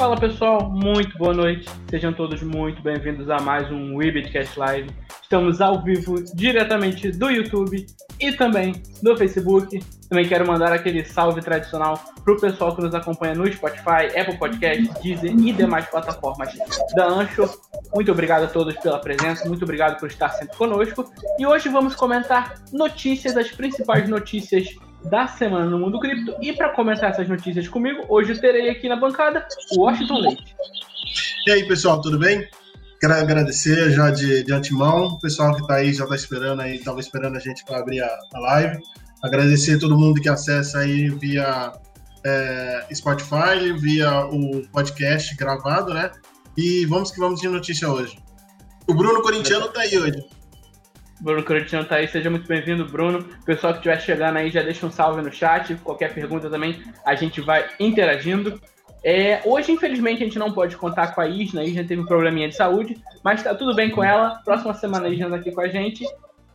Fala pessoal, muito boa noite. Sejam todos muito bem-vindos a mais um Webcast Live. Estamos ao vivo diretamente do YouTube e também do Facebook. Também quero mandar aquele salve tradicional para o pessoal que nos acompanha no Spotify, Apple Podcast, Deezer e demais plataformas da Anchor. Muito obrigado a todos pela presença, muito obrigado por estar sempre conosco. E hoje vamos comentar notícias, as principais notícias da semana no mundo cripto. E para comentar essas notícias comigo, hoje eu terei aqui na bancada o Washington Leite. E aí, pessoal, tudo bem? Quero agradecer já de, de antemão, o pessoal que está aí já está esperando aí, estava esperando a gente para abrir a, a, live. Agradecer todo mundo que acessa aí via é, Spotify, via o podcast gravado, né? E vamos que vamos de notícia hoje. O Bruno Corintiano está aí hoje. Bruno Corinthians tá aí, seja muito bem-vindo, Bruno. Pessoal que estiver chegando aí, já deixa um salve no chat. Qualquer pergunta também, a gente vai interagindo. É, hoje, infelizmente, a gente não pode contar com a Isna, a Isna teve um probleminha de saúde, mas tá tudo bem com ela. Próxima semana a Isna tá aqui com a gente.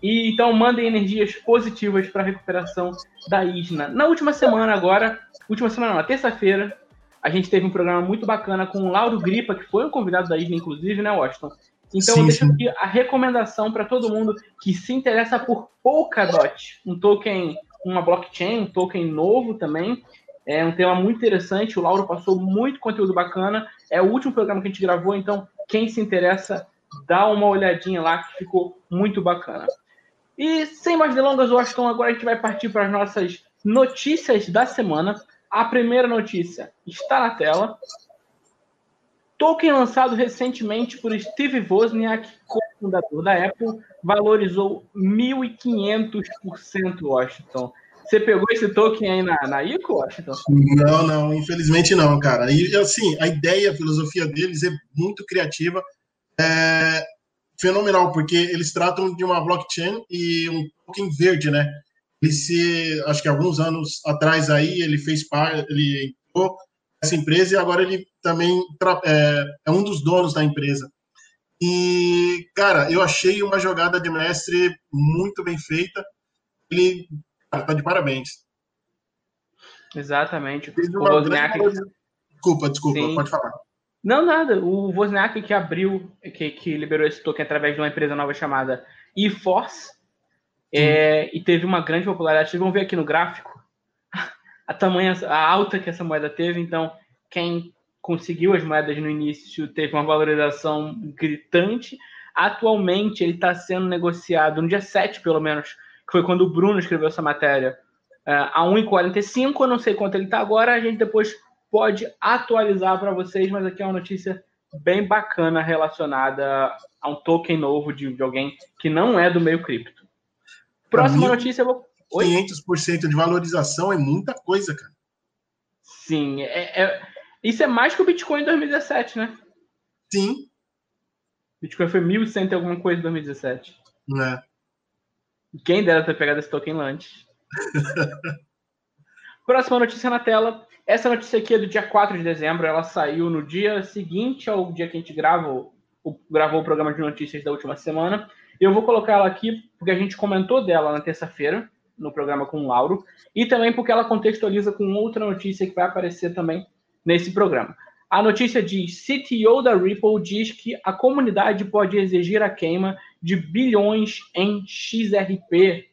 E então mandem energias positivas para a recuperação da Isna. Na última semana agora, última semana na terça-feira, a gente teve um programa muito bacana com o Lauro Gripa, que foi um convidado da Isna, inclusive, né, Washington? Então, sim, eu deixo aqui a recomendação para todo mundo que se interessa por Polkadot, um token, uma blockchain, um token novo também. É um tema muito interessante. O Lauro passou muito conteúdo bacana. É o último programa que a gente gravou, então quem se interessa, dá uma olhadinha lá que ficou muito bacana. E sem mais delongas, Washington, agora a gente vai partir para as nossas notícias da semana. A primeira notícia está na tela. Token lançado recentemente por Steve Wozniak, co-fundador da Apple, valorizou 1.500%, Washington. Você pegou esse token aí na, na ICO, Washington? Não, não, infelizmente não, cara. E assim, a ideia, a filosofia deles é muito criativa, é fenomenal, porque eles tratam de uma blockchain e um token verde, né? Ele se, acho que alguns anos atrás aí, ele fez parte, ele entrou essa empresa e agora ele também é, é, um dos donos da empresa. E, cara, eu achei uma jogada de mestre muito bem feita. Ele cara, tá de parabéns. Exatamente. O Wozniak... Desculpa, desculpa, Sim. pode falar. Não, nada. O Wozniak que abriu, que, que liberou esse token através de uma empresa nova chamada eForce, é, e teve uma grande popularidade. Vocês vão ver aqui no gráfico a tamanha, a alta que essa moeda teve. Então, quem conseguiu as moedas no início teve uma valorização gritante. Atualmente, ele está sendo negociado no dia 7, pelo menos, que foi quando o Bruno escreveu essa matéria, é, a 1,45. Eu não sei quanto ele está agora. A gente depois pode atualizar para vocês, mas aqui é uma notícia bem bacana relacionada a um token novo de, de alguém que não é do meio cripto. Próxima notícia, eu vou 500% de valorização é muita coisa, cara. Sim, é, é, isso é mais que o Bitcoin em 2017, né? Sim. Bitcoin foi 1.100 e alguma coisa em 2017. Né? Quem dera ter pegado esse token antes. Próxima notícia na tela. Essa notícia aqui é do dia 4 de dezembro. Ela saiu no dia seguinte ao dia que a gente gravou, gravou o programa de notícias da última semana. Eu vou colocar ela aqui porque a gente comentou dela na terça-feira no programa com o Lauro, e também porque ela contextualiza com outra notícia que vai aparecer também nesse programa. A notícia diz: CTO da Ripple diz que a comunidade pode exigir a queima de bilhões em XRP.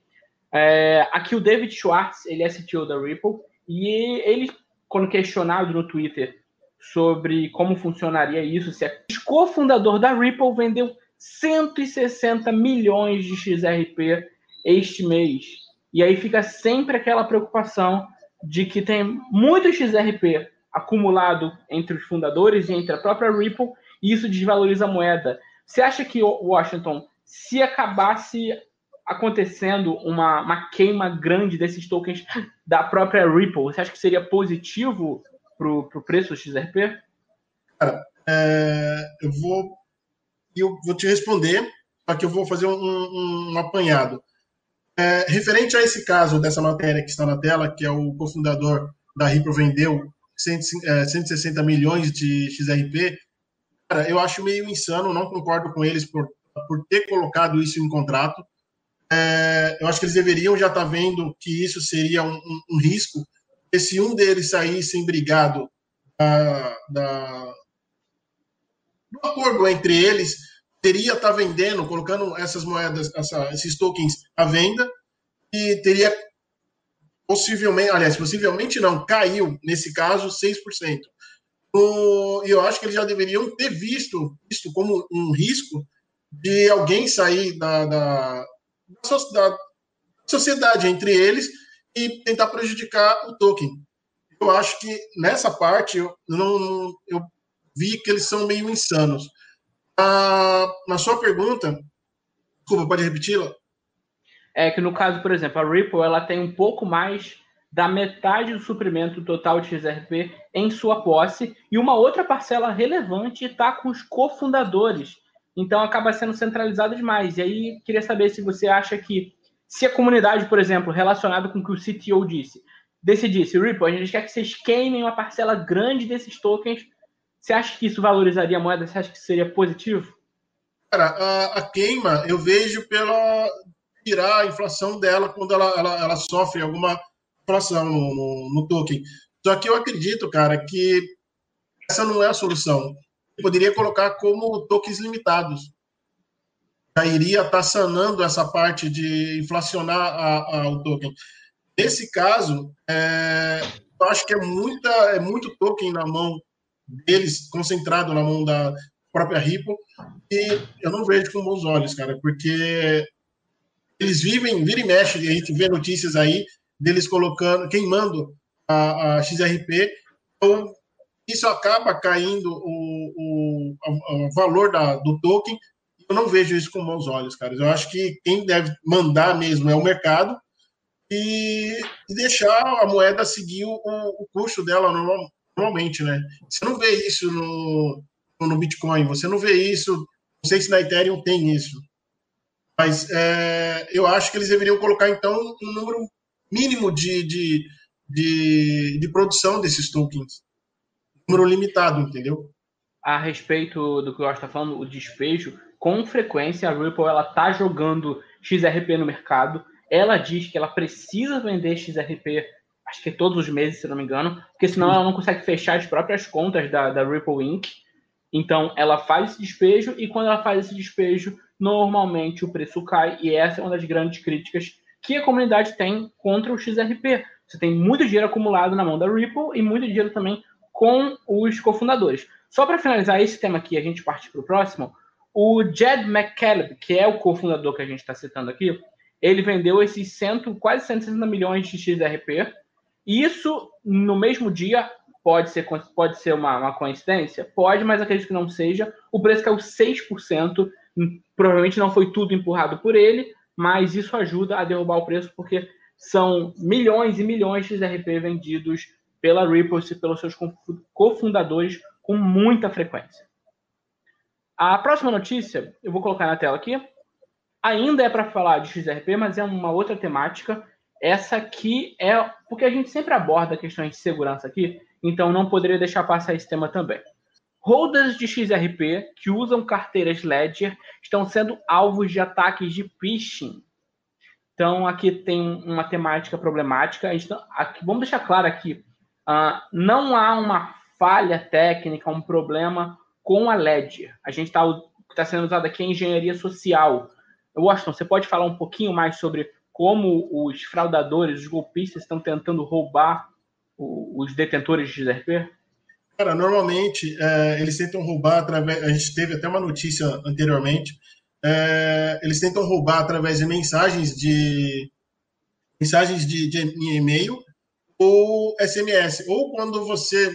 É, aqui o David Schwartz, ele é CTO da Ripple, e ele, quando questionado no Twitter sobre como funcionaria isso, se é cofundador da Ripple vendeu 160 milhões de XRP este mês. E aí fica sempre aquela preocupação de que tem muito XRP acumulado entre os fundadores e entre a própria Ripple, e isso desvaloriza a moeda. Você acha que Washington, se acabasse acontecendo uma, uma queima grande desses tokens da própria Ripple, você acha que seria positivo para o preço do XRP? Cara, é, eu vou eu vou te responder, só que eu vou fazer um, um, um apanhado. É, referente a esse caso dessa matéria que está na tela, que é o cofundador da Ripple vendeu 160 é, milhões de XRP, cara, eu acho meio insano, não concordo com eles por, por ter colocado isso em contrato. É, eu acho que eles deveriam já estar tá vendo que isso seria um, um, um risco, porque se um deles saísse embrigado da, da, do acordo entre eles, teria estar tá vendendo, colocando essas moedas, essa, esses tokens à venda, e teria possivelmente, aliás, possivelmente não, caiu, nesse caso, 6%. E eu acho que eles já deveriam ter visto isso como um risco de alguém sair da, da, da sociedade entre eles e tentar prejudicar o token. Eu acho que nessa parte eu, não, eu vi que eles são meio insanos. Ah, na sua pergunta, desculpa, pode repeti-la? É que no caso, por exemplo, a Ripple ela tem um pouco mais da metade do suprimento total de XRP em sua posse e uma outra parcela relevante está com os cofundadores. Então acaba sendo centralizado demais. E aí queria saber se você acha que se a comunidade, por exemplo, relacionada com o que o CTO disse, decidisse, Ripple, a gente quer que vocês queimem uma parcela grande desses tokens, você acha que isso valorizaria a moeda? Você acha que seria positivo? Cara, a, a queima eu vejo pela tirar a inflação dela quando ela, ela, ela sofre alguma inflação no, no, no, token. Só que eu acredito, cara, que essa não é a solução. Eu poderia colocar como tokens limitados já iria estar tá sanando essa parte de inflacionar a, a, o token. Nesse caso, é, eu acho que é, muita, é muito token na mão deles, concentrado na mão da própria Ripple, e eu não vejo com bons olhos, cara, porque eles vivem, vira e mexe, a gente vê notícias aí deles colocando, queimando a, a XRP, então isso acaba caindo o, o, o valor da, do token eu não vejo isso com bons olhos, cara. Eu acho que quem deve mandar mesmo é o mercado e, e deixar a moeda seguir o, o custo dela normal, normalmente, né? Você não vê isso no, no Bitcoin, você não vê isso. Não sei se na Ethereum tem isso. Mas é, eu acho que eles deveriam colocar, então, um número mínimo de, de, de, de produção desses tokens. Um número limitado, entendeu? A respeito do que o está falando, o despejo, com frequência a Ripple ela tá jogando XRP no mercado. Ela diz que ela precisa vender XRP, acho que todos os meses, se não me engano, porque senão ela não consegue fechar as próprias contas da, da Ripple Inc. Então ela faz esse despejo e quando ela faz esse despejo, normalmente o preço cai e essa é uma das grandes críticas que a comunidade tem contra o XRP. Você tem muito dinheiro acumulado na mão da Ripple e muito dinheiro também com os cofundadores. Só para finalizar esse tema aqui, a gente parte para o próximo. O Jed McCaleb, que é o cofundador que a gente está citando aqui, ele vendeu esses cento, quase 160 milhões de XRP. Isso, no mesmo dia, pode ser, pode ser uma, uma coincidência? Pode, mas acredito que não seja. O preço caiu 6%. Provavelmente não foi tudo empurrado por ele, mas isso ajuda a derrubar o preço, porque são milhões e milhões de XRP vendidos pela Ripple e pelos seus cofundadores com muita frequência. A próxima notícia, eu vou colocar na tela aqui, ainda é para falar de XRP, mas é uma outra temática. Essa aqui é porque a gente sempre aborda questões de segurança aqui, então não poderia deixar passar esse tema também. Holders de XRP que usam carteiras Ledger estão sendo alvos de ataques de phishing. Então aqui tem uma temática problemática. Aqui, vamos deixar claro aqui: uh, não há uma falha técnica, um problema com a Ledger. A gente está tá sendo usado aqui em engenharia social. Washington, você pode falar um pouquinho mais sobre como os fraudadores, os golpistas estão tentando roubar os detentores de XRP? Cara, normalmente é, eles tentam roubar através. A gente teve até uma notícia anteriormente. É, eles tentam roubar através de mensagens de mensagens de, de e-mail ou SMS. Ou quando você,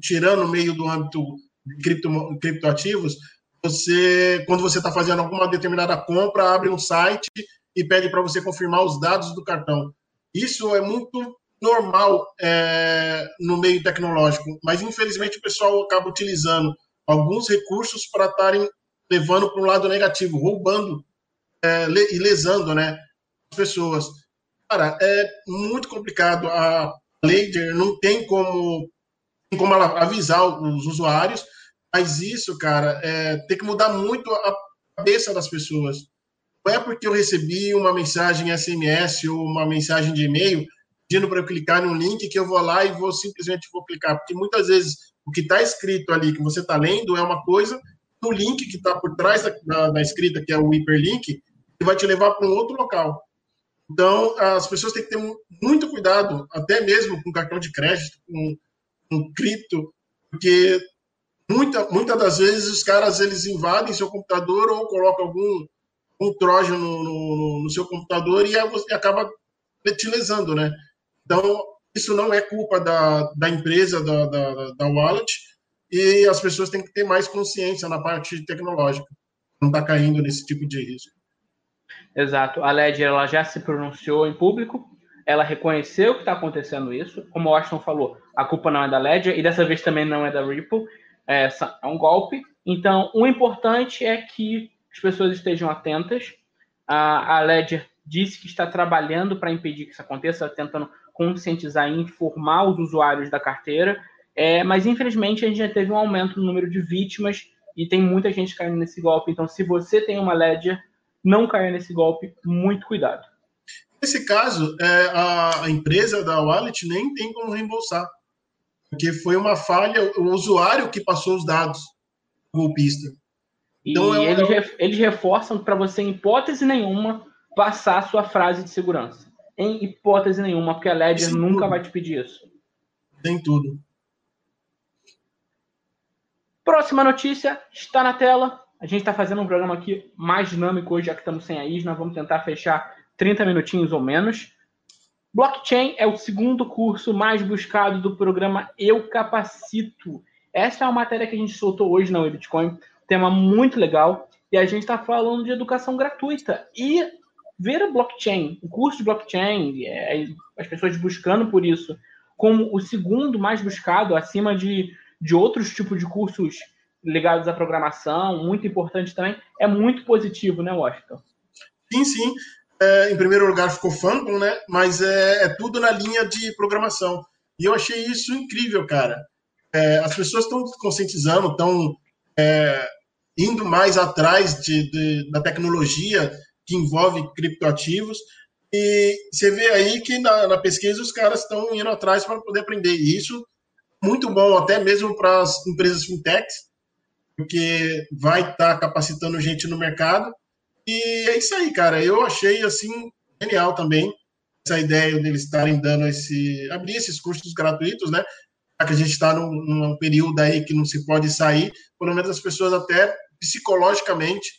tirando meio do âmbito cripto, criptoativos, você, quando você está fazendo alguma determinada compra, abre um site e pede para você confirmar os dados do cartão. Isso é muito normal é, no meio tecnológico, mas infelizmente o pessoal acaba utilizando alguns recursos para estarem levando para um lado negativo, roubando é, e lesando né, as pessoas. Cara, é muito complicado. A Ledger não tem como, como ela avisar os usuários mas isso, cara, é, tem que mudar muito a cabeça das pessoas. Não é porque eu recebi uma mensagem SMS ou uma mensagem de e-mail pedindo para eu clicar num link que eu vou lá e vou simplesmente vou clicar, porque muitas vezes o que está escrito ali que você está lendo é uma coisa, no link que está por trás da, da, da, escrita, que é o hiperlink, ele vai te levar para um outro local. Então, as pessoas têm que ter muito cuidado, até mesmo com cartão de crédito, com, com cripto, porque muita, muitas das vezes os caras eles invadem seu computador ou colocam algum um trojan no, no, no, seu computador e acaba te lesando, né? Então, isso não é culpa da, da empresa, da, da, da wallet, e as pessoas têm que ter mais consciência na parte tecnológica, não está caindo nesse tipo de risco. Exato. A Ledger ela já se pronunciou em público, ela reconheceu que está acontecendo isso. Como o Austin falou, a culpa não é da Ledger e dessa vez também não é da Ripple. É, é um golpe. Então, o importante é que as pessoas estejam atentas. A, Ledger disse que está trabalhando para impedir que isso aconteça, tentando conscientizar e informar os usuários da carteira. É, mas, infelizmente, a gente já teve um aumento no número de vítimas e tem muita gente caindo nesse golpe. Então, se você tem uma Ledger, não caia nesse golpe, muito cuidado. Nesse caso, é, a empresa da Wallet nem tem como reembolsar, porque foi uma falha, o usuário que passou os dados golpista. Então, e é eles, eles reforçam para você, em hipótese nenhuma, passar a sua frase de segurança. Em hipótese nenhuma, porque a Ledger Sim, nunca tudo. vai te pedir isso. Tem tudo. Próxima notícia está na tela. A gente está fazendo um programa aqui mais dinâmico hoje, já que estamos sem a Isna. Vamos tentar fechar 30 minutinhos ou menos. Blockchain é o segundo curso mais buscado do programa Eu Capacito. Essa é uma matéria que a gente soltou hoje na Bitcoin tema muito legal. E a gente está falando de educação gratuita. E ver a blockchain, o curso de blockchain, é, as pessoas buscando por isso, como o segundo mais buscado, acima de, de outros tipos de cursos ligados à programação, muito importante também, é muito positivo, né, Washington? Sim, sim. É, em primeiro lugar ficou Phantom, né? Mas é, é, tudo na linha de programação. E eu achei isso incrível, cara. É, as pessoas estão conscientizando, estão é, indo mais atrás de, de, da tecnologia que envolve criptoativos. E você vê aí que na, na pesquisa os caras estão indo atrás para poder aprender. E isso muito bom, até mesmo para as empresas fintechs, porque vai estar tá capacitando gente no mercado. E é isso aí, cara. Eu achei assim genial também essa ideia deles estarem dando esse abrir esses cursos gratuitos, né? Que a gente está num, num, período aí que não se pode sair, pelo menos as pessoas até psicologicamente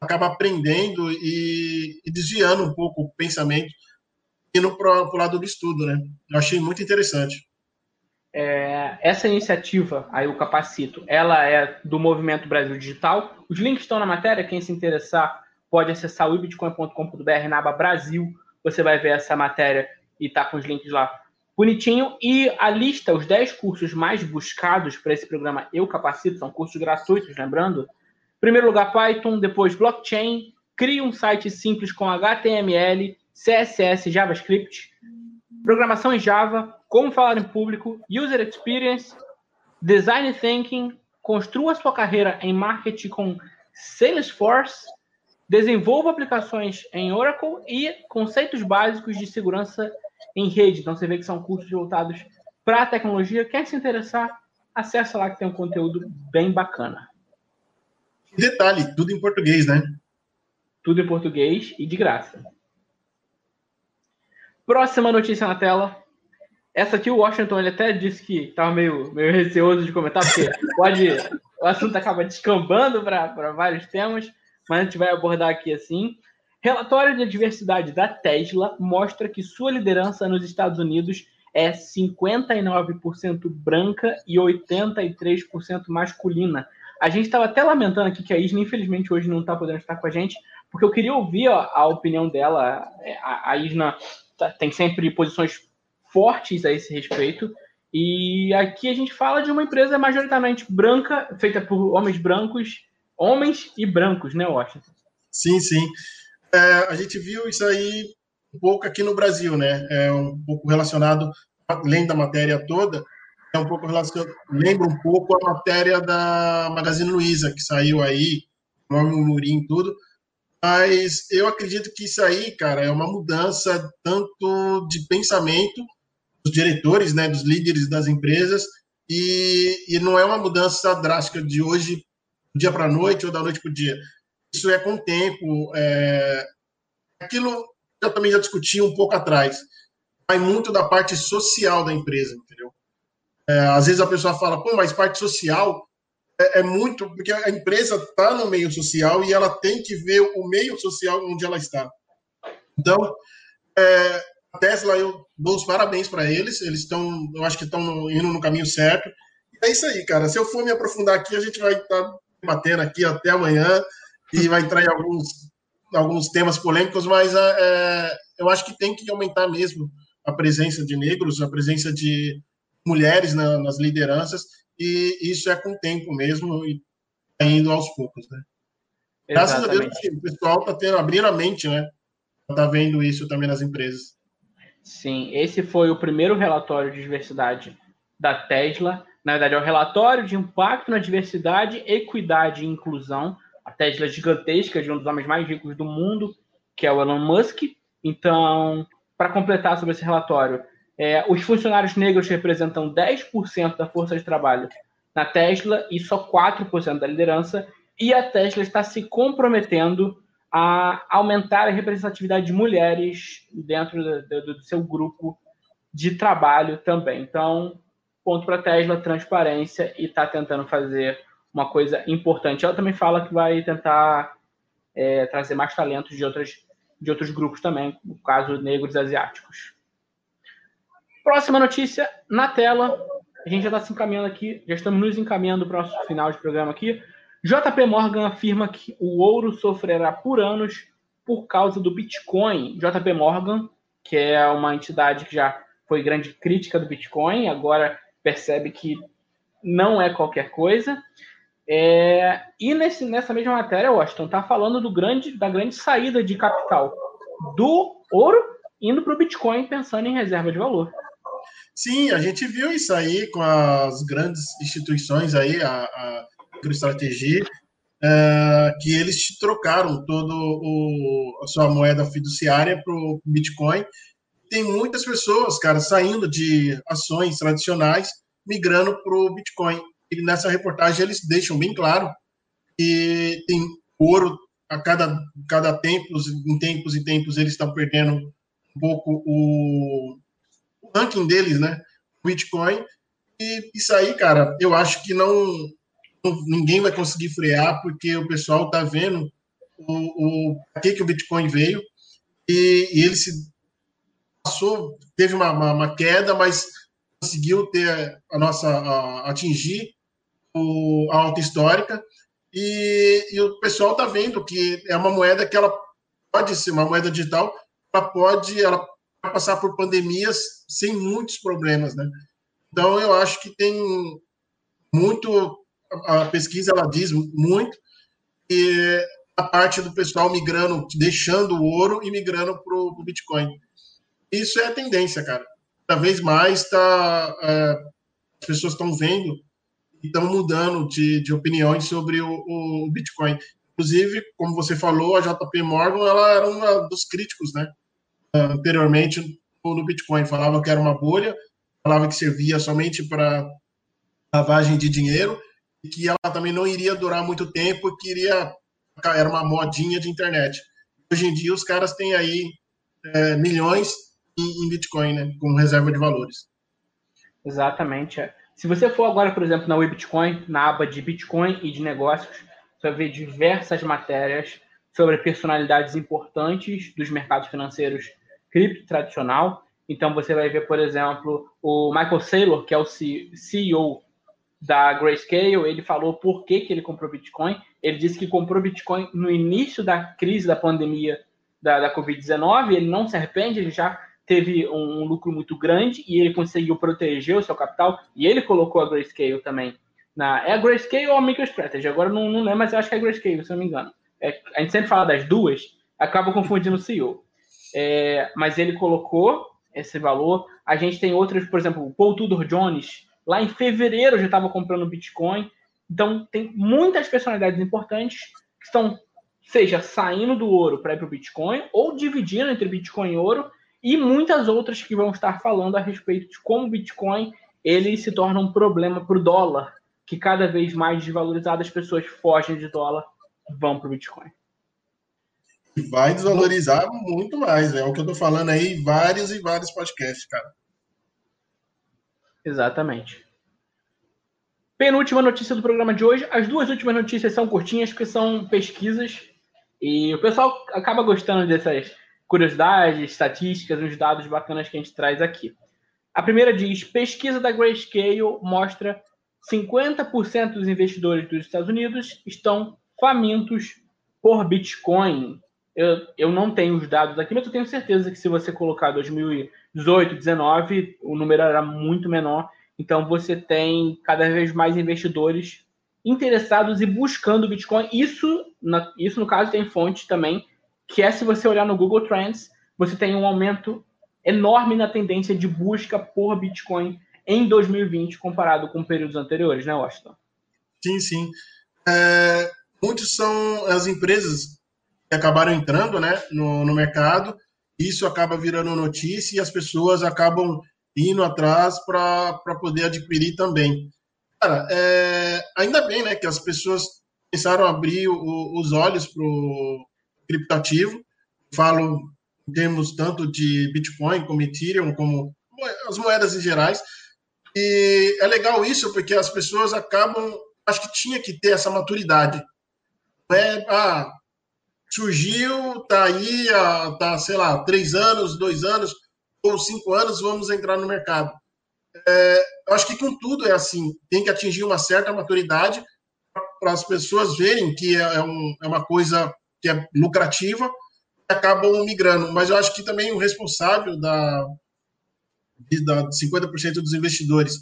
acaba aprendendo e, e desviando um pouco o pensamento indo para o lado do estudo, né? Eu achei muito interessante. É, essa iniciativa, aí o Capacito, ela é do Movimento Brasil Digital. Os links estão na matéria, quem se interessar pode acessar o ibitcoin.com.br na aba Brasil, você vai ver essa matéria e tá com os links lá bonitinho. E a lista, os 10 cursos mais buscados para esse programa Eu Capacito, são cursos gratuitos, lembrando, Primeiro lugar, Python, depois blockchain, crie um site simples com HTML, CSS, JavaScript, programação em Java, como falar em público, user experience, design thinking, construa sua carreira em marketing com Salesforce, desenvolva aplicações em Oracle e conceitos básicos de segurança em rede. Então você vê que são cursos voltados para a tecnologia. Quer se interessar? Acesse lá que tem um conteúdo bem bacana. Detalhe, tudo em português, né? Tudo em português e de graça. Próxima notícia na tela. Essa aqui o Washington ele até disse que estava meio, meio receoso de comentar, porque pode, o assunto acaba descambando para vários temas, mas a gente vai abordar aqui assim. Relatório de diversidade da Tesla mostra que sua liderança nos Estados Unidos é 59% branca e 83% masculina, a gente estava até lamentando aqui que a Isna, infelizmente, hoje não está podendo estar com a gente, porque eu queria ouvir ó, a opinião dela. É, a, a Isna tá, tem sempre posições fortes a esse respeito. E aqui a gente fala de uma empresa majoritariamente branca, feita por homens brancos, homens e brancos, né, Washington? Sim, sim. É, a gente viu isso aí um pouco aqui no Brasil, né? É um pouco relacionado, além da matéria toda, é um pouco relacionado, lembra um pouco a matéria da Magazine Luiza, que saiu aí, nome Murim tudo. Mas eu acredito que isso aí, cara, é uma mudança tanto de pensamento dos diretores, né, dos líderes das empresas, e, e não é uma mudança drástica de hoje, dia para noite ou da noite para o dia. Isso é com o tempo. É... Aquilo eu também já discuti um pouco atrás. Vai muito da parte social da empresa, entendeu? É, às vezes a pessoa fala, pô, mas parte social é, é muito. Porque a empresa está no meio social e ela tem que ver o meio social onde ela está. Então, é, a Tesla, eu dou os parabéns para eles. Eles estão, eu acho que estão indo no caminho certo. E é isso aí, cara. Se eu for me aprofundar aqui, a gente vai estar tá batendo aqui até amanhã e vai entrar em alguns, alguns temas polêmicos, mas é, eu acho que tem que aumentar mesmo a presença de negros, a presença de mulheres na, nas lideranças, e isso é com o tempo mesmo, e tá indo aos poucos, né? Graças a Deus, o pessoal está tendo, abrindo a mente, né? Está vendo isso também nas empresas. Sim, esse foi o primeiro relatório de diversidade da Tesla. Na verdade, é o relatório de impacto na diversidade, equidade e inclusão. A Tesla é gigantesca, de um dos homens mais ricos do mundo, que é o Elon Musk. Então, para completar sobre esse relatório, é, os funcionários negros representam 10% da força de trabalho na Tesla e só 4% da liderança. E a Tesla está se comprometendo a aumentar a representatividade de mulheres dentro do, do seu grupo de trabalho também. Então, ponto para a Tesla, transparência e está tentando fazer uma coisa importante. Ela também fala que vai tentar é, trazer mais talentos de, outras, de outros grupos também, no caso negros asiáticos. Próxima notícia na tela. A gente já está se encaminhando aqui, já estamos nos encaminhando para o nosso final de programa aqui. JP Morgan afirma que o ouro sofrerá por anos por causa do Bitcoin. JP Morgan, que é uma entidade que já foi grande crítica do Bitcoin, agora percebe que não é qualquer coisa. É, e nesse, nessa mesma matéria, Washington está falando do grande, da grande saída de capital do ouro indo para o Bitcoin pensando em reserva de valor. Sim, a gente viu isso aí com as grandes instituições aí, a, a MicroStrategy, é, que eles trocaram toda a sua moeda fiduciária para o Bitcoin. Tem muitas pessoas, cara, saindo de ações tradicionais, migrando para o Bitcoin. E nessa reportagem eles deixam bem claro que tem ouro a cada, cada tempos, em tempos e tempos, eles estão perdendo um pouco o, o ranking deles, né? Bitcoin. E isso aí, cara, eu acho que não, ninguém vai conseguir frear, porque o pessoal está vendo o, o que, que o Bitcoin veio e, e ele se passou, teve uma, uma, uma, queda, mas conseguiu ter a nossa a, atingir a alta histórica e, e o pessoal está vendo que é uma moeda que ela pode ser uma moeda digital, ela pode ela passar por pandemias sem muitos problemas, né? Então eu acho que tem muito a pesquisa ela diz muito e a parte do pessoal migrando, deixando o ouro e migrando para o Bitcoin. Isso é a tendência, cara. Cada vez mais tá, é, as pessoas estão vendo e estão mudando de, de opiniões sobre o, o, Bitcoin. Inclusive, como você falou, a JP Morgan ela era um dos críticos, né? Anteriormente no Bitcoin, falava que era uma bolha, falava que servia somente para lavagem de dinheiro que ela também não iria durar muito tempo, que iria, era uma modinha de internet. Hoje em dia, os caras têm aí é, milhões em, em, Bitcoin, né, como reserva de valores. Exatamente. É. Se você for agora, por exemplo, na Bitcoin, na aba de Bitcoin e de negócios, você vai ver diversas matérias sobre personalidades importantes dos mercados financeiros cripto tradicional. Então, você vai ver, por exemplo, o Michael Saylor, que é o CEO da Grayscale, ele falou por que, que ele comprou Bitcoin. Ele disse que comprou Bitcoin no início da crise da pandemia da, da Covid-19. Ele não se arrepende, ele já teve um, lucro muito grande e ele conseguiu proteger o seu capital. E ele colocou a Grayscale também. Na, é a Grayscale ou a MicroStrategy? Agora não, não lembro, mas eu acho que é a Grayscale, se não me engano. É, a gente sempre fala das duas, acaba confundindo o CEO. É, mas ele colocou esse valor. A gente tem outras, por exemplo, o Paul Tudor Jones, Lá em fevereiro eu já estava comprando Bitcoin. Então, tem muitas personalidades importantes que estão seja saindo do ouro para ir para o Bitcoin ou dividindo entre Bitcoin e ouro e muitas outras que vão estar falando a respeito de como o Bitcoin ele se torna um problema para o dólar, que cada vez mais desvalorizado as pessoas fogem de dólar, vão para o Bitcoin. Vai desvalorizar muito mais, é o que eu estou falando aí, vários e vários podcasts, cara. Exatamente. Penúltima notícia do programa de hoje. As duas últimas notícias são curtinhas, porque são pesquisas. E o pessoal acaba gostando dessas curiosidades, estatísticas, uns dados bacanas que a gente traz aqui. A primeira diz: pesquisa da Grayscale mostra 50% dos investidores dos Estados Unidos estão famintos por Bitcoin. Eu, eu não tenho os dados aqui, mas eu tenho certeza que se você colocar 2018, 2019, o número era muito menor. Então você tem cada vez mais investidores interessados e buscando Bitcoin. Isso, na, isso no caso tem fonte também, que é se você olhar no Google Trends, você tem um aumento enorme na tendência de busca por Bitcoin em 2020 comparado com períodos anteriores, né, Washington? Sim, sim. É, muitos são as empresas que acabaram entrando né, no, no mercado, isso acaba virando notícia e as pessoas acabam indo atrás para poder adquirir também. Cara, é, ainda bem né, que as pessoas começaram a abrir o, os olhos criptativo. Falo em termos tanto de Bitcoin como Ethereum, como as moedas em gerais. E é legal isso porque as pessoas acabam, acho que tinha que ter essa maturidade. É, ah, surgiu, tá aí, tá, sei lá, três anos, dois anos, ou cinco anos, vamos entrar no mercado. É, acho que com tudo é assim, tem que atingir uma certa maturidade para as pessoas verem que é, é, um, é uma coisa que é lucrativa acabam migrando. Mas eu acho que também o responsável da, da 50% dos investidores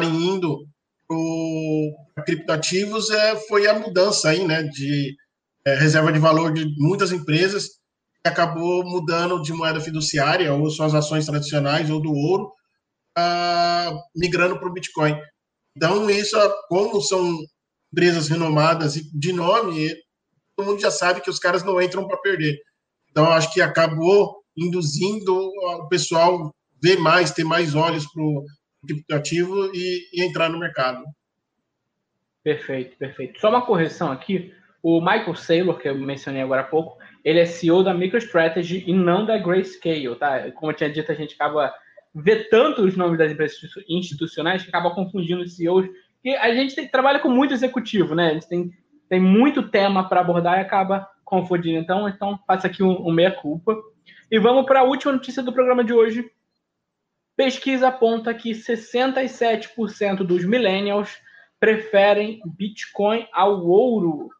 indo para criptativos é, foi a mudança aí, né, de é, reserva de valor de muitas empresas acabou mudando de moeda fiduciária, ou suas ações tradicionais, ou do ouro, uh, migrando para o Bitcoin. Então, isso, como são empresas renomadas e de nome, todo mundo já sabe que os caras não entram para perder. Então, acho que acabou induzindo o pessoal ver mais, ter mais olhos para o criptoativo e, e entrar no mercado. Perfeito, perfeito. Só uma correção aqui. O Michael Saylor, que eu mencionei agora há pouco, ele é CEO da MicroStrategy e não da Grayscale, tá? Como eu tinha dito, a gente acaba vetando os nomes das empresas institucionais que acaba confundindo os CEOs. E a gente tem, trabalha com muito executivo, né? A gente tem, tem muito tema para abordar e acaba confundindo. Então, então faça aqui um, um meia-culpa. E vamos para a última notícia do programa de hoje. Pesquisa aponta que 67% dos millennials preferem Bitcoin ao ouro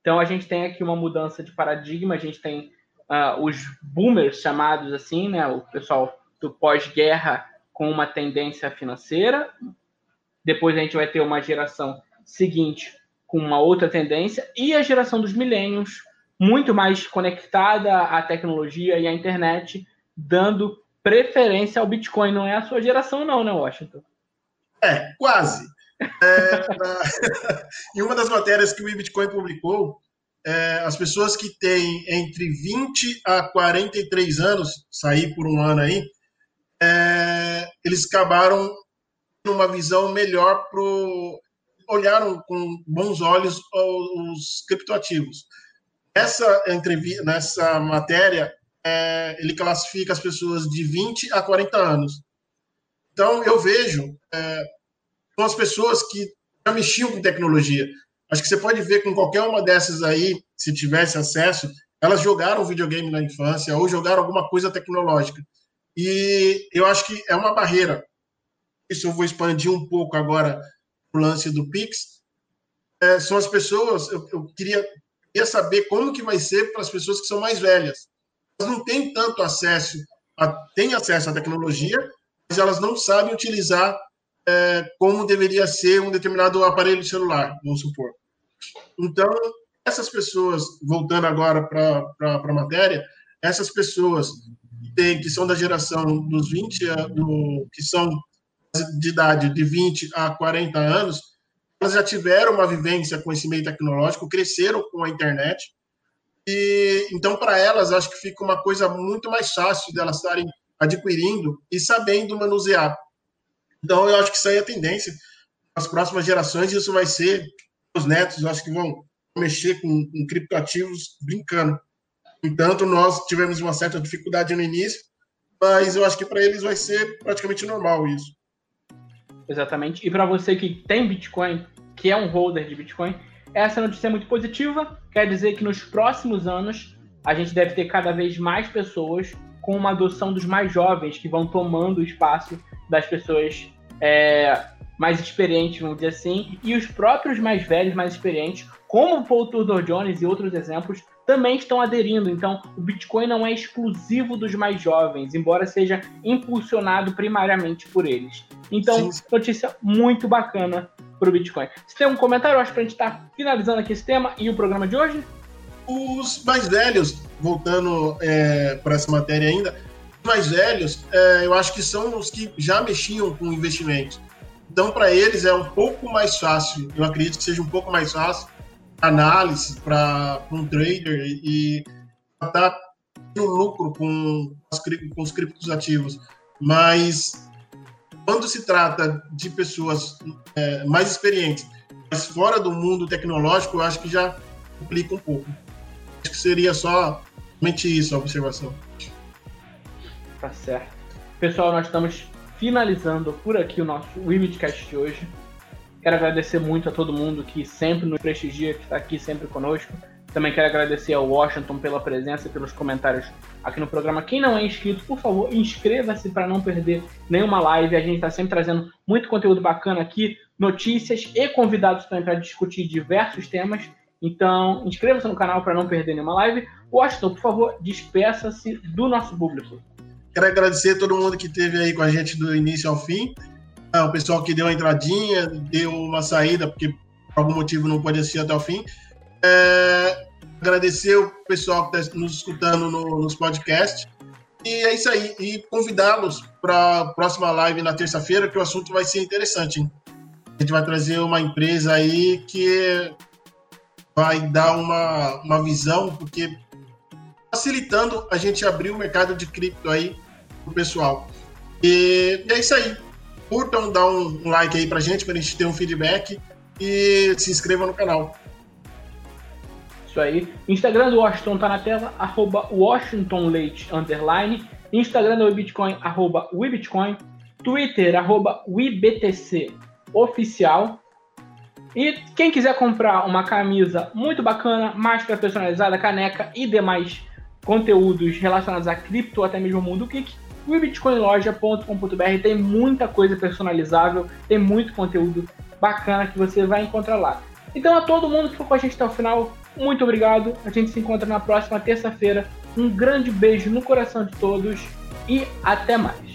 então a gente tem aqui uma mudança de paradigma, a gente tem uh, os boomers chamados assim, né, o pessoal do pós-guerra com uma tendência financeira. Depois a gente vai ter uma geração seguinte com uma outra tendência e a geração dos milênios muito mais conectada à tecnologia e à internet, dando preferência ao Bitcoin. Não é a sua geração, não, né, Washington? É, quase. É, em uma das matérias que o Bitcoin publicou, é, as pessoas que têm entre 20 a 43 anos, sair por um ano aí, é, eles acabaram numa visão melhor pro olharam com bons olhos os criptoativos. Essa entrevista, nessa matéria, é, ele classifica as pessoas de 20 a 40 anos. Então eu vejo é, são as pessoas que já mexiam com tecnologia. Acho que você pode ver com qualquer uma dessas aí, se tivesse acesso, elas jogaram videogame na infância ou jogaram alguma coisa tecnológica. E eu acho que é uma barreira. Isso eu vou expandir um pouco agora o lance do Pix. É, são as pessoas, eu, eu queria, queria saber como que vai ser para as pessoas que são mais velhas. Elas não têm tanto acesso, a, têm acesso à tecnologia, mas elas não sabem utilizar é, como deveria ser um determinado aparelho celular, vamos supor. Então, essas pessoas, voltando agora para a matéria, essas pessoas que, tem, que são da geração dos 20, do, que são de idade de 20 a 40 anos, elas já tiveram uma vivência com esse meio tecnológico, cresceram com a internet, E então, para elas, acho que fica uma coisa muito mais fácil delas estarem adquirindo e sabendo manusear. Então, eu acho que isso aí é a tendência. As próximas gerações, isso vai ser. Os netos, acho que vão mexer com, com criptoativos brincando. Entanto, nós tivemos uma certa dificuldade no início, mas eu acho que para eles vai ser praticamente normal isso. Exatamente. E para você que tem Bitcoin, que é um holder de Bitcoin, essa notícia é muito positiva. Quer dizer que nos próximos anos a gente deve ter cada vez mais pessoas com uma adoção dos mais jovens que vão tomando o espaço das pessoas é, mais experientes, vamos dizer assim, e os próprios mais velhos, mais experientes, como o Paul Tudor Jones e outros exemplos, também estão aderindo. Então, o Bitcoin não é exclusivo dos mais jovens, embora seja impulsionado primariamente por eles. Então, sim, notícia muito bacana para o Bitcoin. Você tem um comentário, eu acho, para a gente estar tá finalizando aqui esse tema e o programa de hoje? Os mais velhos, voltando é, para essa matéria ainda, os mais velhos, é, eu acho que são os que já mexiam com investimentos. Então, para eles é um pouco mais fácil, eu acredito que seja um pouco mais fácil análise para um trader e estar no lucro com, com os criptos ativos. Mas quando se trata de pessoas é, mais experientes, mas fora do mundo tecnológico, eu acho que já complica um pouco. Acho que seria só somente isso a observação. Tá certo. Pessoal, nós estamos finalizando por aqui o nosso Limitcast de hoje. Quero agradecer muito a todo mundo que sempre nos prestigia, que está aqui sempre conosco. Também quero agradecer ao Washington pela presença e pelos comentários aqui no programa. Quem não é inscrito, por favor, inscreva-se para não perder nenhuma live. A gente está sempre trazendo muito conteúdo bacana aqui, notícias e convidados também para discutir diversos temas. Então, inscreva-se no canal para não perder nenhuma live. Washington, por favor, despeça-se do nosso público. Quero agradecer a todo mundo que esteve aí com a gente do início ao fim. Ah, o pessoal que deu uma entradinha, deu uma saída, porque por algum motivo não pôde assistir até o fim. É, agradecer o pessoal que está nos escutando no, nos podcasts. E é isso aí. E convidá-los para a próxima live na terça-feira, que o assunto vai ser interessante. Hein? A gente vai trazer uma empresa aí que vai dar uma, uma visão, porque facilitando a gente abrir o mercado de cripto aí para o pessoal. E é isso aí curtam, dá um like aí pra gente, pra gente ter um feedback e se inscreva no canal. Isso aí. Instagram do Washington tá na tela, arroba underline. Instagram do Bitcoin, arroba WeBitcoin. Twitter, arroba WeBTC oficial. E quem quiser comprar uma camisa muito bacana, máscara personalizada, caneca e demais conteúdos relacionados a cripto, até mesmo o mundo geek, bitcoinloja.com.br tem muita coisa personalizável, tem muito conteúdo bacana que você vai encontrar lá. Então a todo mundo que ficou com a gente até o final, muito obrigado. A gente se encontra na próxima terça-feira. Um grande beijo no coração de todos e até mais.